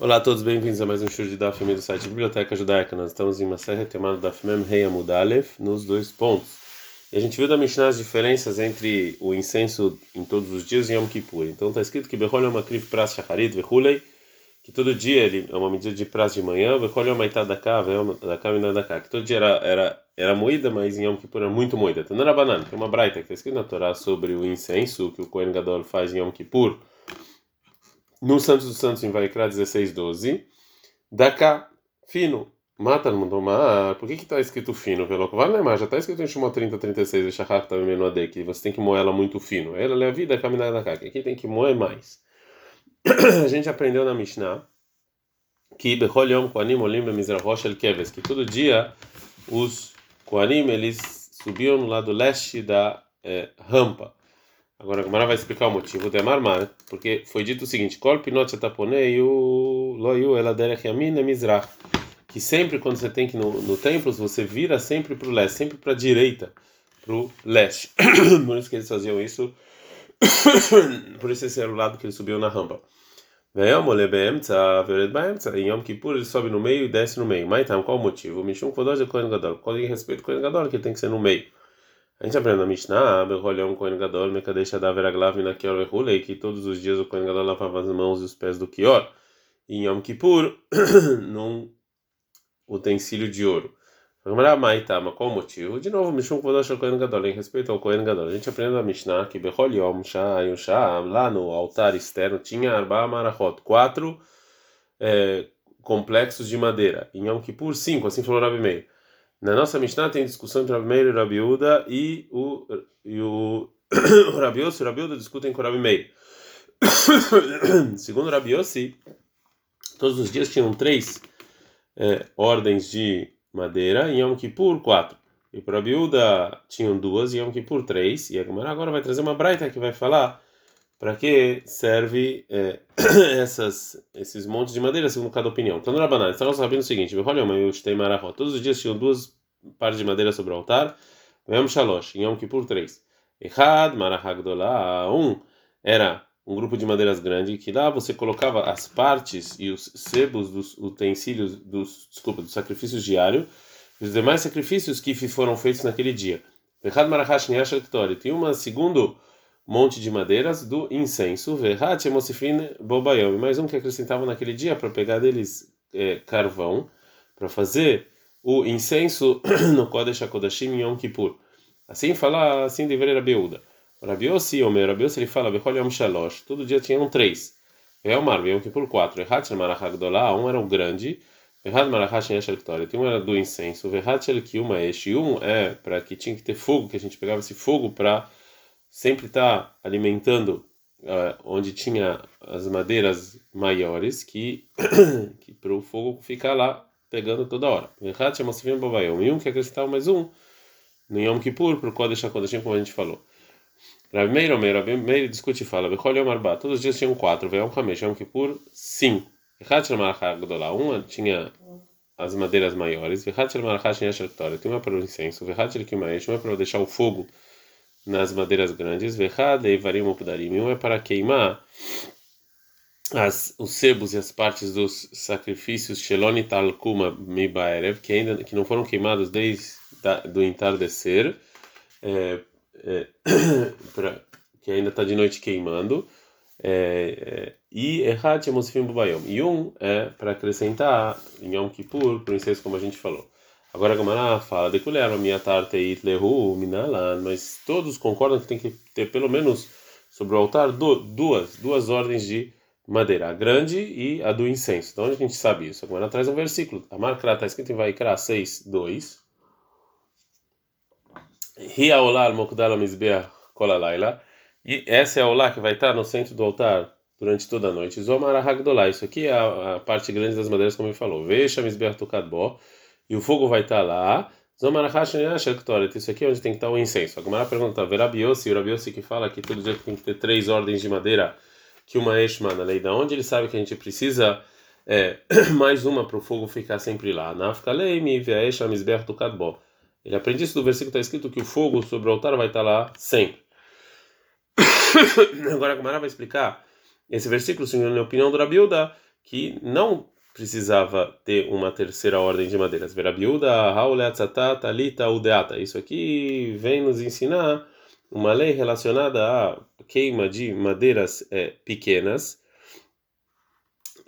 Olá a todos, bem-vindos a mais um show de Daf do site Biblioteca Judaica. Nós estamos em uma série chamada Daf Mem Rei Amudalef, nos dois pontos. E a gente viu da Mishnah as diferenças entre o incenso em todos os dias e Yom Kippur. Então está escrito que Behol Yom Akriv Pras Shacharit Vehulei, que todo dia ele é uma medida de prazo de manhã, Behol Yom Aitad Daka, Vehol Daka Minadaka, que todo dia era, era, era moída, mas em Yom Kippur era muito moída. Então não era banana, que é uma braita que está escrito na Torá sobre o incenso que o Kohen Gadol faz em Yom Kippur no Santos dos Santos em Vaikra 16, 12. Daka, fino. Mata no mundo Por que está escrito fino? Pelo que vale mais, já está escrito em Shimon 30, 36, deixa tá também no AD, que você tem que moer ela muito fino. Ela é a vida caminhar da que aqui tem que moer mais. a gente aprendeu na Mishnah que Bechol Yom Koanim Olim Bemizrahosh El Keves, que todo dia os Koanim eles subiam no lado leste da eh, rampa. Agora a Gamara vai explicar o motivo de Marmar, porque foi dito o seguinte: Kol pinot taponei o loyu eladerech yamin. Que sempre quando você tem que ir no, no templo, você vira sempre para o leste, sempre para a direita, para o leste. Por isso que eles faziam isso. Por isso esse era o lado que eles subiam na rampa. Em Yom Kippur ele sobe no meio e desce no meio. Mas então, qual o motivo? Mishum Kodosh de Kohen Gadol. Qual em respeito Kohen Gadol, que ele tem que ser no meio. A gente aprende na Mishnah, Berrolhão Kohen Gadol, Mekadesh Adaver Aglav na Kior Vehulei, que todos os dias o Kohen Gadol lavava as mãos e os pés do Kior. Em Yom Kippur, num utensílio de ouro. Maitama, qual o motivo? De novo, Mishum Kodosh Kohen Gadol, em respeito ao Kohen Gadol. A gente aprende na Mishnah que Berrol Yom Shah Shah, lá no altar externo, tinha Arba Marachot, quatro é, complexos de madeira. Em Yom Kippur, cinco, assim falou Rabi Meir. Na nossa Mishnah tem discussão entre Rabi Meir e Rabi Uda e o, e o, o Rabi Yossi e Rabi Uda discutem com o Rabi Meir. Segundo Rabi Yossi, todos os dias tinham três é, ordens de madeira e Yom Kippur quatro. E para Rabi Uda tinham duas e Yom Kippur três. E agora vai trazer uma braita que vai falar para que serve é, essas, esses montes de madeira, segundo cada opinião? Então, Rabanan, estamos sabendo o seguinte: todos os dias tinham duas partes de madeira sobre o altar, Vem Shalosh, em Yom Kippur, três. Errad, Marahagdolah, um era um grupo de madeiras grande que lá você colocava as partes e os sebos dos utensílios dos desculpa dos sacrifícios diários e os demais sacrifícios que foram feitos naquele dia. Errad Marahash Tem uma segundo monte de madeiras do incenso, verrat emosifin bobayom, mais um que acrescentavam naquele dia para pegar deles é, carvão, para fazer o incenso no Kodesh HaKodashim Yom Kippur. Assim fala, assim deveria Rabiuda. Rabiossi, o meu Rabiossi, ele fala, Bechol Yom Shalosh, todo dia tinham três. Veomar, Yom Kippur quatro. Errat Marachagdolá, um era o grande, Verhat Marachach Yeshel Ktoret, um era do incenso, Verhat Shel Kiuma Esh, um é para que tinha que ter fogo, que a gente pegava esse fogo para sempre está alimentando uh, onde tinha as madeiras maiores que, que para o fogo ficar lá pegando toda hora. E um que acrescentava mais um no Yom Kippur para o Kodesh HaKodeshim, como a gente falou. Rav Meir Omer, Rav Meir discute e fala, Bechol Yom Arba, todos os dias tinham quatro, Yom Hamesh, Yom Kippur, cinco. Um tinha as madeiras maiores, tem uma para o incenso, uma para deixar o fogo nas madeiras grandes, um é para queimar as, os sebos e as partes dos sacrifícios Sheloni Talkuma Mibaerev, que ainda que não foram queimados desde da, do entardecer, é, é, pra, que ainda está de noite queimando, é, é e Erhat Yemosifim Bubayom. E um é para acrescentar em Yom Kippur, incenso, como a gente falou. Agora a Gamara fala, minha tarte lehu minalan, mas todos concordam que tem que ter pelo menos sobre o altar duas, duas ordens de madeira, a grande e a do incenso. Então onde a gente sabe isso? A Gamara traz um versículo. A marca está escrita em Vaikra 6, 2. Ria olar mokdala mizbeah kolalaila. E essa é a olá que vai estar no centro do altar durante toda a noite. Zomar hagdolá. Isso aqui é a, a, parte grande das madeiras, como ele falou. Veja mizbeah tukadbo e o fogo vai estar lá. Isso aqui é onde tem que estar o incenso. A Gomara pergunta: Verabiosi, o Rabiosi que fala que todo dia tem que ter três ordens de madeira que uma Eshma na lei da onde ele sabe que a gente precisa é, mais uma para o fogo ficar sempre lá. Ele aprende isso do versículo está escrito que o fogo sobre o altar vai estar lá sempre. Agora a Gomara vai explicar esse versículo, segundo a opinião do Rabiuda, que não precisava ter uma terceira ordem de madeiras. Verabiuda, Hauleatzata, Talita, Udeata. Isso aqui vem nos ensinar uma lei relacionada à queima de madeiras é, pequenas,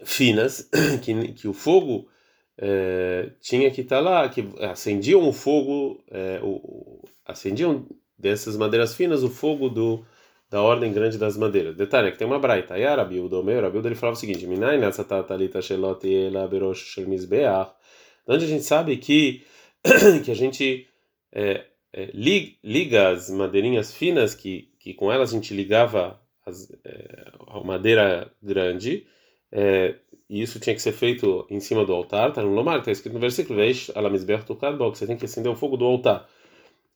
finas, que, que o fogo é, tinha que estar tá lá, que acendiam o fogo, é, o, acendiam dessas madeiras finas o fogo do da ordem grande das madeiras. Detalhe, que tem uma braita. Aí Arabildo, o meu Arabildo, ele falava o seguinte: Minai nessa tatalita shelot ela berosh shel mizbeach. Onde a gente sabe que que a gente é, é, liga as madeirinhas finas, que, que com elas a gente ligava as, é, a madeira grande, é, e isso tinha que ser feito em cima do altar, tá no Lomar, está escrito no versículo, Veish alamizber tukad você tem que acender o fogo do altar.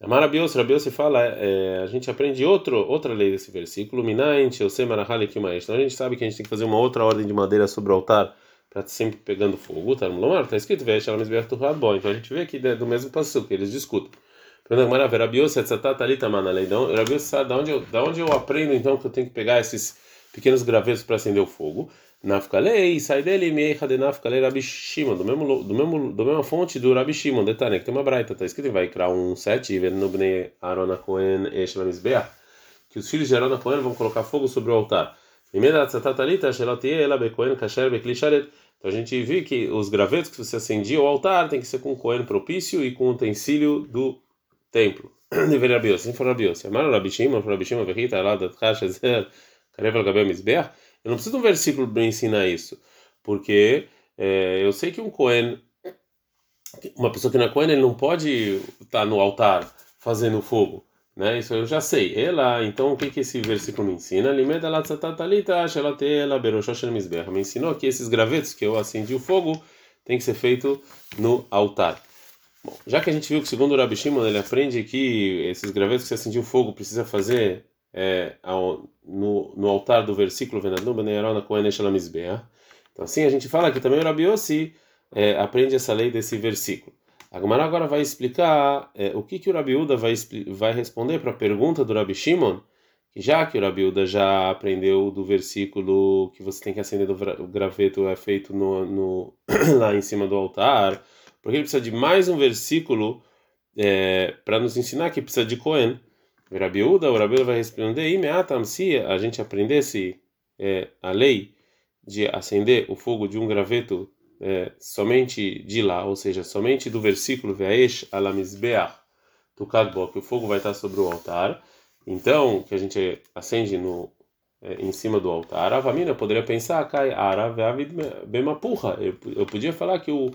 Marabios, Rabios se fala, é, a gente aprende outro, outra lei desse versículo, Shelse Marahale Kimaesh. Então a gente sabe que a gente tem que fazer uma outra ordem de madeira sobre o altar para sempre pegando fogo, tá está escrito Então a gente vê aqui do mesmo passo que eles discutem. Pergunta Rabios, Talita Manalei. Rabios, onde, da onde eu aprendo então que eu tenho que pegar esses pequenos gravetos para acender o fogo? Nafkalei, sai dele, meiha de Nafkalei Rabi Shimon, do mesmo, do mesmo, do mesma fonte do Rabi Shimon, detalhe, que tem uma braita, tá escrito vai criar um 7, no Bnei Arona Cohen Eshlamisbeah, que os filhos de Arona Cohen vão colocar fogo sobre o altar. Então a gente viu que os gravetos que você acendia ao altar tem que ser com o Cohen propício e com o utensílio do templo. Deveria Rabios, assim foi Rabios. Amar Rabi Shimon, Rabi Shimon, Vechita, lá da Tchash, Karev al-Gabel Mizbeah, eu não preciso de um versículo para ensinar isso, porque é, eu sei que um Cohen, uma pessoa que não é Cohen, ele não pode estar no altar fazendo fogo, né? Isso eu já sei. Ela, então o que que esse versículo me ensina? Me ensinou que esses gravetos que eu acendi o fogo tem que ser feito no altar. Bom, já que a gente viu que segundo o Rabi Shimon ele aprende que esses gravetos que você acendiu o fogo precisa fazer é, ao, no, no altar do versículo Venadum Beneirona Kohen Então assim a gente fala que também o Rabi Yossi é, aprende essa lei desse versículo. A Gemara agora vai explicar é, o que, que o Rabi Uda vai, vai responder para a pergunta do Rabi Shimon, que já que o Rabi Uda já aprendeu do versículo que você tem que acender o graveto é feito no, no lá em cima do altar, porque ele precisa de mais um versículo é, para nos ensinar que precisa de Cohen. Rabiúda, o Rabiúda vai responder: Imeatam, se a gente aprendesse é, a lei de acender o fogo de um graveto é, somente de lá, ou seja, somente do versículo Veaesh alamizbeach tukadbo, que o fogo vai estar sobre o altar, então, que a gente acende no, é, em cima do altar, a poderia pensar, cai ara bemapurra. Eu, eu podia falar que o,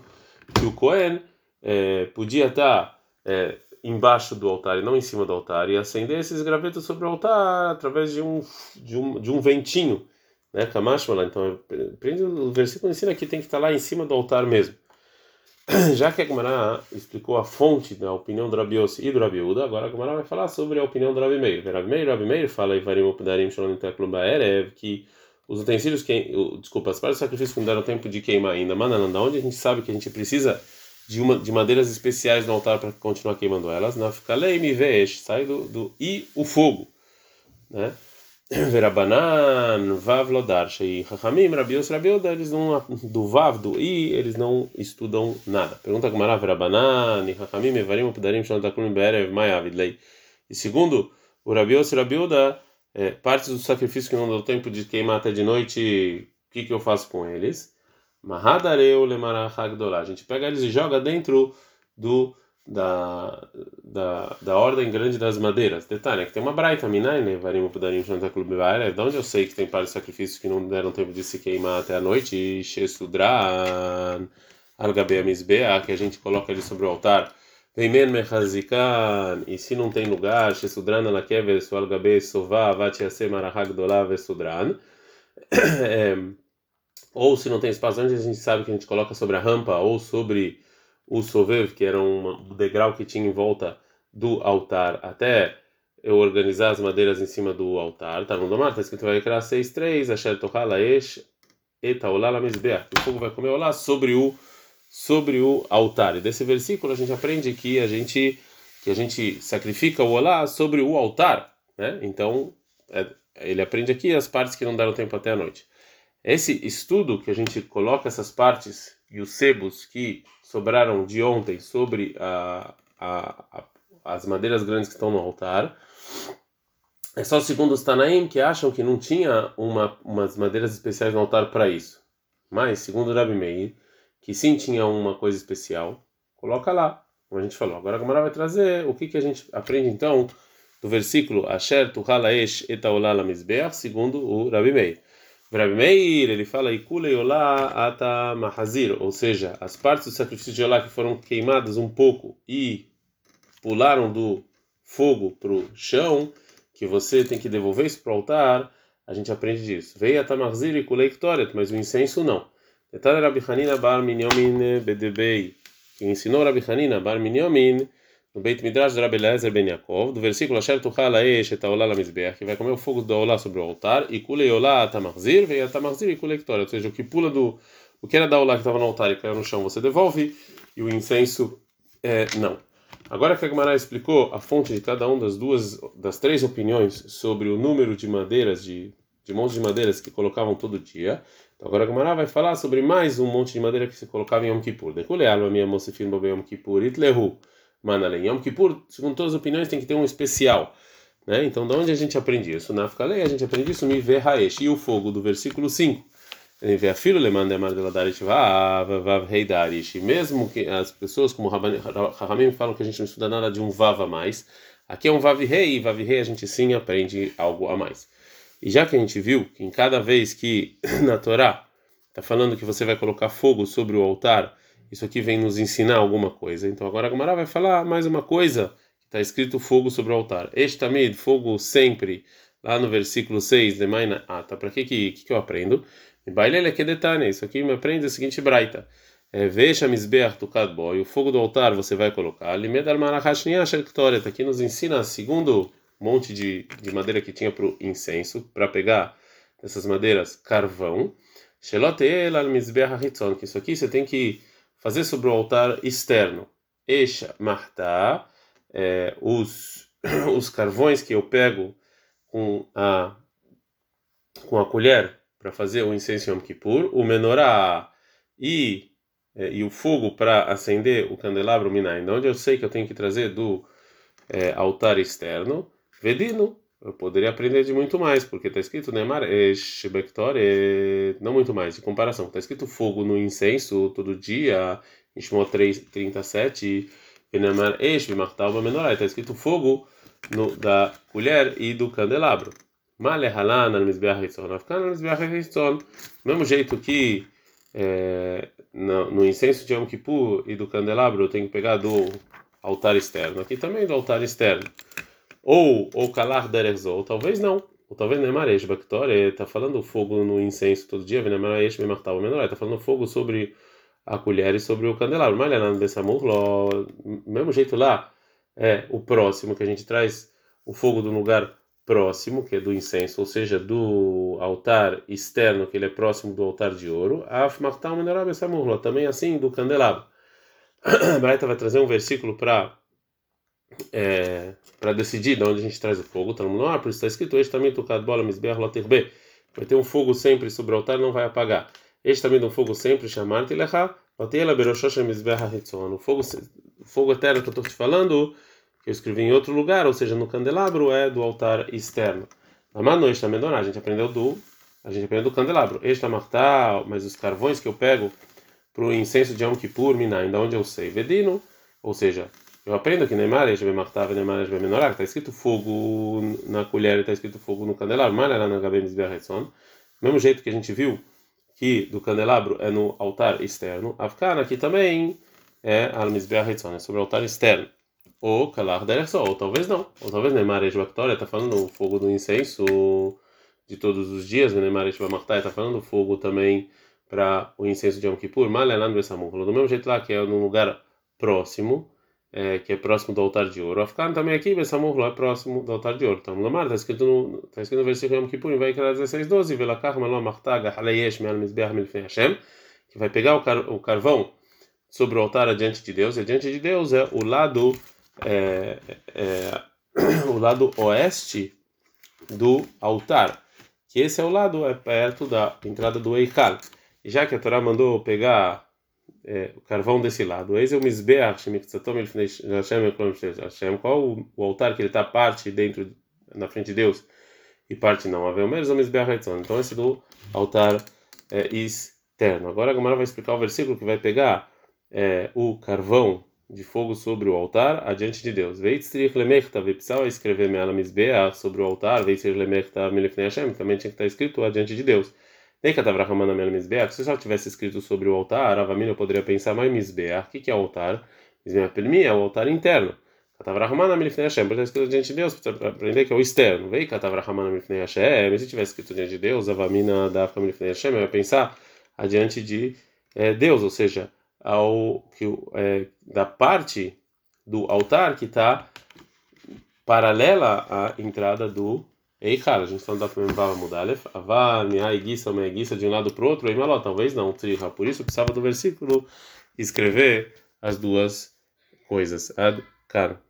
que o Cohen é, podia estar é, embaixo do altar e não em cima do altar e acender esses gravetos sobre o altar através de um de um, de um ventinho, né? Kamashmala. Então, prende o versículo ensina que tem que estar lá em cima do altar mesmo. Já que a Gemara explicou a fonte da opinião do Rabi e do Rabi Uda, agora a Gemara vai falar sobre a opinião do Rabi Meir. Rabi Meir, Rabi Meir fala Ivarim Opdarim que os utensílios que desculpa, as partes do sacrifício que não deram tempo de queimar ainda, manananda, onde a gente sabe que a gente precisa de, uma, de madeiras especiais no altar para continuar queimando elas. Na Fikalei me vesh, sai do, do e o fogo, né? Verabanan, Vav Lodarsha e Chachamim, Rabios, Rabioda, eles não, do Vav, do I, eles não estudam nada. Pergunta como era Verabanan, Chachamim, Evarim, Pudarim, Shontakulim, Berev, Mayavidlei. E segundo o Rabios, Rabioda, é, partes do sacrifício que não deu tempo de queimar até de noite, o que, que eu faço com eles? Mahadareu lemarachagdolá. A gente pega eles e joga dentro do da, da, da ordem grande das madeiras. Detalhe, é que tem uma braita, minaine, varim pudarim é de onde eu sei que tem para sacrifícios que não deram tempo de se queimar até a noite, e shesudran, algabea que a gente coloca ele sobre o altar. Veimen mechazikan, e se não tem lugar, shesudran alakever, su algabe sová, vatiase marahagdolá vesudran. Ou se não tem espaço antes, a gente sabe que a gente coloca sobre a rampa ou sobre o sovev, que era um degrau que tinha em volta do altar, até eu organizar as madeiras em cima do altar. Tá no domar, tá escrito vai criar 6:3, asher tohala esh eta olá misbeach. O fogo vai comer olá sobre o sobre o altar. E desse versículo a gente aprende que a gente que a gente sacrifica o olá sobre o altar, né? Então, é, ele aprende aqui as partes que não deram tempo até a noite. Esse estudo que a gente coloca essas partes e os sebos que sobraram de ontem sobre a, a, a, as madeiras grandes que estão no altar, é só segundo os Tanaim que acham que não tinha uma, umas madeiras especiais no altar para isso. Mas, segundo o Rabi Meir, que sim tinha uma coisa especial, coloca lá, como a gente falou. Agora a Gamara vai trazer o que, que a gente aprende então do versículo Asher tu halaesh etaolala mizbeach, segundo o Rabi Meir. Rabi Meir, ele fala Ikule Ata Mahazir, ou seja, as partes do sacrifício de Olá que foram queimadas um pouco e pularam do fogo para o chão, que você tem que devolver isso para o altar, a gente aprende disso. Veio Atamarzir e Kulei Ktoret, mas o incenso não. Detalhe Rabi Hanina Bar Minyomin Bedebei, que ensinou Rabi Hanina Bar Minyomin no Beit Midrash de Rabi Lezer Ben Yaakov, do versículo Asher Tuchal Aesh et Aolá Lamizbeach, que vai comer o fogo do Aolá sobre o altar, e Kulei Olá Atamarzir, veio Atamarzir e Kulei ou seja, o que pula do. O que era da Olá que estava no altar e caiu no chão, você devolve, e o incenso, é, não. Agora que a Gemara explicou a fonte de cada uma das duas, das três opiniões sobre o número de madeiras, de, de montes de madeiras que colocavam todo dia, então agora a Gemara vai falar sobre mais um monte de madeira que se colocava em Yom Kippur. Decule alma minha filho bobe Yom Kippur, itlehu, manalem. Yom Kippur, segundo todas as opiniões, tem que ter um especial. Né? Então, de onde a gente aprende isso? Na Afkalei, a gente aprende isso no Iver Haesh, e o fogo do versículo 5 ele vê a filho le manda mar de ladarish vav vav heidarish mesmo que as pessoas como Rahamim falam que a gente não estuda nada de um vav a mais aqui é um vav rei e vav rei a gente sim aprende algo a mais e já que a gente viu que em cada vez que na Torá está falando que você vai colocar fogo sobre o altar isso aqui vem nos ensinar alguma coisa então agora a Gamara vai falar mais uma coisa está escrito fogo sobre o altar este tamid fogo sempre lá no versículo 6 de Maina ah tá para que, que que eu aprendo Bailele detalhe, isso aqui me aprende o seguinte braita. É, Veja misbeach tukad boy, o fogo do altar você vai colocar. Limed al marachashnia shektoret, aqui nos ensina segundo monte de, de madeira que tinha para o incenso, para pegar essas madeiras carvão. Que isso aqui você tem que fazer sobre o altar externo. Esha marta, é, os, os carvões que eu pego com a, com a colher para fazer o incenso Yom Kippur, o menorá e, é, e o fogo para acender o candelabro Minai, onde eu sei que eu tenho que trazer do é, altar externo, Vedino, eu poderia aprender de muito mais, porque está escrito Neymar Shebektor, não muito mais, de comparação, está escrito fogo no incenso todo dia, em Shemot 37, Neymar Esh está escrito fogo no, da colher e do candelabro. Male halan al mizbeach hitzon, afkan al mizbeach hitzon. Do mesmo jeito que é, no, no, incenso de Yom Kippur e do candelabro eu tenho que pegar do altar externo, aqui também do altar externo. Ou ou calar derezo, ou talvez não. Ou talvez Nemaresh Baktor está falando fogo no incenso todo dia, Nemaresh Memartal menor, está falando fogo sobre a colher e sobre o candelabro. Mas lá no mesmo jeito lá, é o próximo que a gente traz o fogo do lugar próximo, que é do incenso, ou seja, do altar externo, que ele é próximo do altar de ouro, também assim do candelabro. A Braita vai trazer um versículo para é, para decidir de onde a gente traz o fogo, tá no ar, por isso está escrito: Este também tocado bola, misbeach loterbe. Vai ter um fogo sempre sobre o altar, não vai apagar. Este também um fogo sempre, chamar-te lecha, o fogo, o fogo eterno que eu estou te falando eu escrevi em outro lugar, ou seja, no candelabro é do altar externo. Amano esta mendoná, a gente aprendeu do a gente aprendeu do candelabro. Esta martá, mas os carvões que eu pego para o incenso de Yom Kippur, mina, ainda onde eu sei, vedino, ou seja, eu aprendo que Neymar, Eshbe Martá, Neymar, Eshbe Menorá, está escrito fogo na colher, está escrito fogo no candelabro, mas lá na Gabem Do mesmo jeito que a gente viu que do candelabro é no altar externo, Afkana aqui também é Al-Mizbeah é sobre o altar externo ou Kalar Derechsó, ou talvez não. Ou talvez Neymar Eshbaktória está falando o fogo do incenso de todos os dias, Neymar Eshbamartai está falando fogo também para o incenso de Yom Kippur, Malelan Besamur. Do mesmo jeito lá que é num lugar próximo, é, que é próximo do altar de ouro. Afkan também aqui, Besamur é próximo do altar de ouro. Então, Lamar está escrito no, tá escrito no versículo Yom Kippur, vai criar 16, 12, Velakar Malom Martaga Haleyesh Meal Hashem, que vai pegar o, car o carvão sobre o altar adiante de Deus, e adiante de Deus é o lado é, é, o lado oeste do altar. que esse é o lado é perto da entrada do Eikal. E já que a Torá mandou pegar é, o carvão desse lado, eis é o Mizbeach, qual o, o altar que ele está parte dentro, na frente de Deus, e parte não. Haver o mesmo Mizbeach Então esse do altar é, externo. Agora a Gamara vai explicar o versículo que vai pegar é, o carvão de fogo sobre o altar adiante de Deus. Veitzrich lemechta, precisava escrever me'ala mizbeach sobre o altar, veitzrich lemechta milefnei Hashem, também tinha que estar escrito adiante de Deus. Mizbeach, se só tivesse escrito sobre o altar, Avamina poderia pensar, mas mizbeach, o que, é o altar? Mizbeach pelmi é o altar interno. Katavrahamana milefnei Hashem, porque está escrito diante de Deus, para aprender que é o externo. Vei katavrahamana milefnei Hashem, se tivesse escrito diante de Deus, Avamina dafka milefnei Hashem, eu ia pensar adiante de é, Deus, ou seja, ao que é, da parte do altar que está paralela à entrada do Eichal. A gente está no Dafim Vav Mudalef. Avá, Mihai, Guissa, Mehai, Guissa, de um lado para o outro. E Maló, talvez não, Triha. Por isso precisava do versículo escrever as duas coisas. Ad, cara.